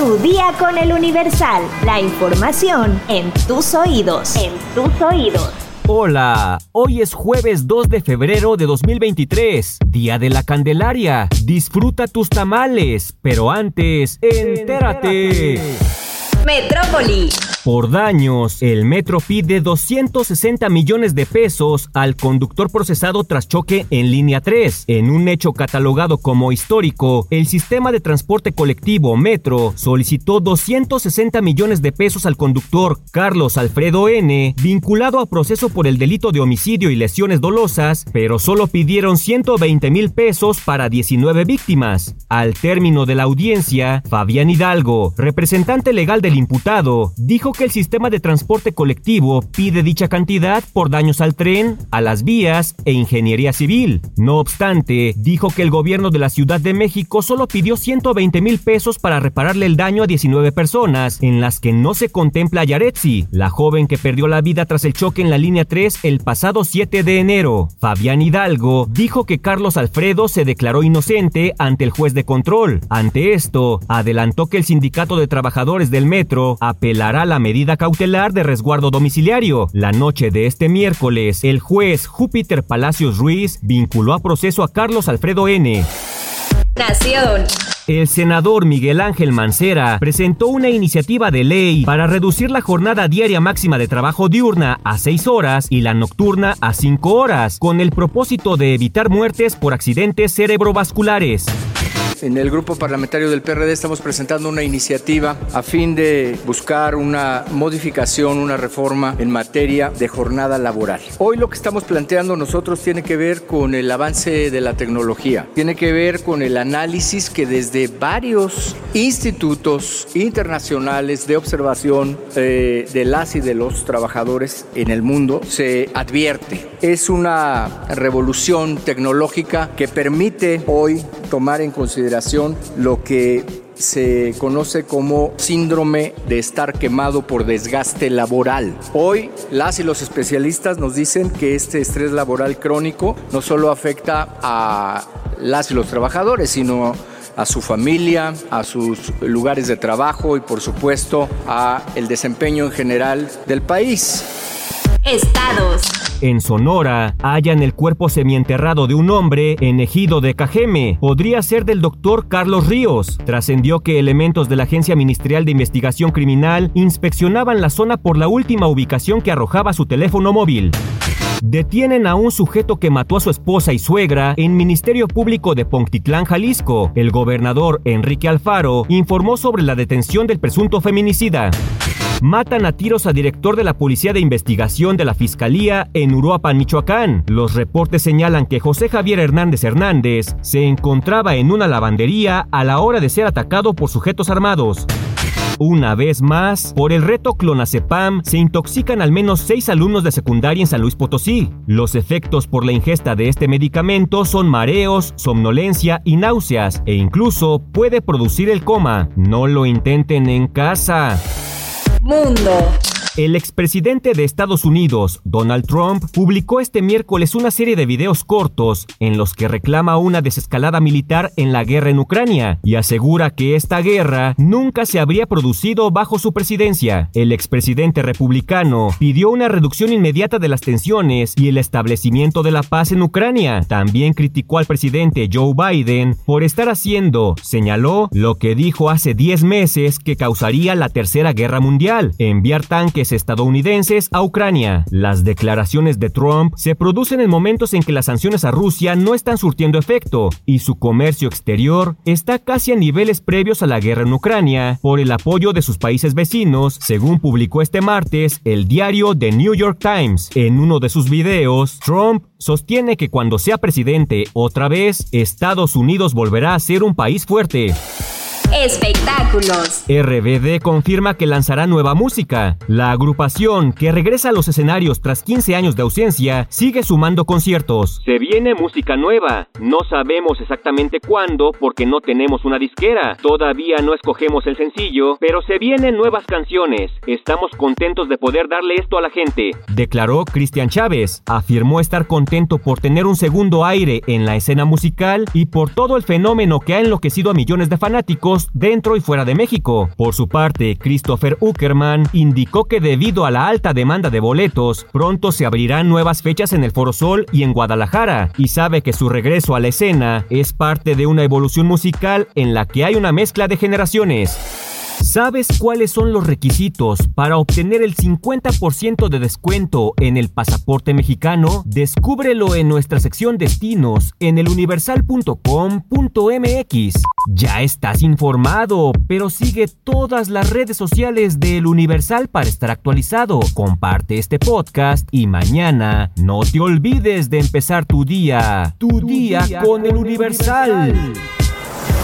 Tu día con el Universal. La información en tus oídos. En tus oídos. Hola, hoy es jueves 2 de febrero de 2023, Día de la Candelaria. Disfruta tus tamales, pero antes, entérate. Metrópoli. Por daños, el metro pide 260 millones de pesos al conductor procesado tras choque en línea 3. En un hecho catalogado como histórico, el sistema de transporte colectivo Metro solicitó 260 millones de pesos al conductor Carlos Alfredo N, vinculado a proceso por el delito de homicidio y lesiones dolosas, pero solo pidieron 120 mil pesos para 19 víctimas. Al término de la audiencia, Fabián Hidalgo, representante legal del imputado, dijo que el sistema de transporte colectivo pide dicha cantidad por daños al tren, a las vías e ingeniería civil. No obstante, dijo que el gobierno de la Ciudad de México solo pidió 120 mil pesos para repararle el daño a 19 personas, en las que no se contempla a Yaretsi, la joven que perdió la vida tras el choque en la línea 3 el pasado 7 de enero. Fabián Hidalgo dijo que Carlos Alfredo se declaró inocente ante el juez de control. Ante esto, adelantó que el sindicato de trabajadores del metro apelará la medida cautelar de resguardo domiciliario. La noche de este miércoles, el juez Júpiter Palacios Ruiz vinculó a proceso a Carlos Alfredo N. Nación. El senador Miguel Ángel Mancera presentó una iniciativa de ley para reducir la jornada diaria máxima de trabajo diurna a 6 horas y la nocturna a 5 horas, con el propósito de evitar muertes por accidentes cerebrovasculares. En el grupo parlamentario del PRD estamos presentando una iniciativa a fin de buscar una modificación, una reforma en materia de jornada laboral. Hoy lo que estamos planteando nosotros tiene que ver con el avance de la tecnología, tiene que ver con el análisis que desde varios institutos internacionales de observación eh, de las y de los trabajadores en el mundo se advierte. Es una revolución tecnológica que permite hoy tomar en consideración lo que se conoce como síndrome de estar quemado por desgaste laboral. Hoy las y los especialistas nos dicen que este estrés laboral crónico no solo afecta a las y los trabajadores, sino a su familia, a sus lugares de trabajo y por supuesto a el desempeño en general del país. Estados. En Sonora, hallan el cuerpo semienterrado de un hombre en ejido de Cajeme. Podría ser del doctor Carlos Ríos. Trascendió que elementos de la Agencia Ministerial de Investigación Criminal inspeccionaban la zona por la última ubicación que arrojaba su teléfono móvil. Detienen a un sujeto que mató a su esposa y suegra en Ministerio Público de Ponctitlán, Jalisco. El gobernador Enrique Alfaro informó sobre la detención del presunto feminicida. Matan a tiros a director de la Policía de Investigación de la Fiscalía en Uruapan, Michoacán. Los reportes señalan que José Javier Hernández Hernández se encontraba en una lavandería a la hora de ser atacado por sujetos armados. Una vez más, por el reto Clonazepam, se intoxican al menos seis alumnos de secundaria en San Luis Potosí. Los efectos por la ingesta de este medicamento son mareos, somnolencia y náuseas, e incluso puede producir el coma. No lo intenten en casa. Mundo. El expresidente de Estados Unidos, Donald Trump, publicó este miércoles una serie de videos cortos en los que reclama una desescalada militar en la guerra en Ucrania y asegura que esta guerra nunca se habría producido bajo su presidencia. El expresidente republicano pidió una reducción inmediata de las tensiones y el establecimiento de la paz en Ucrania. También criticó al presidente Joe Biden por estar haciendo, señaló, lo que dijo hace 10 meses que causaría la tercera guerra mundial, enviar tanques estadounidenses a Ucrania. Las declaraciones de Trump se producen en momentos en que las sanciones a Rusia no están surtiendo efecto y su comercio exterior está casi a niveles previos a la guerra en Ucrania por el apoyo de sus países vecinos, según publicó este martes el diario The New York Times. En uno de sus videos, Trump sostiene que cuando sea presidente otra vez, Estados Unidos volverá a ser un país fuerte. Espectáculos. RBD confirma que lanzará nueva música. La agrupación, que regresa a los escenarios tras 15 años de ausencia, sigue sumando conciertos. Se viene música nueva. No sabemos exactamente cuándo porque no tenemos una disquera. Todavía no escogemos el sencillo, pero se vienen nuevas canciones. Estamos contentos de poder darle esto a la gente. Declaró Cristian Chávez. Afirmó estar contento por tener un segundo aire en la escena musical y por todo el fenómeno que ha enloquecido a millones de fanáticos dentro y fuera de México. Por su parte, Christopher Uckerman indicó que debido a la alta demanda de boletos, pronto se abrirán nuevas fechas en el Foro Sol y en Guadalajara, y sabe que su regreso a la escena es parte de una evolución musical en la que hay una mezcla de generaciones. ¿Sabes cuáles son los requisitos para obtener el 50% de descuento en el pasaporte mexicano? Descúbrelo en nuestra sección destinos en eluniversal.com.mx. Ya estás informado, pero sigue todas las redes sociales de El Universal para estar actualizado. Comparte este podcast y mañana no te olvides de empezar tu día. Tu, día, con, El Universal.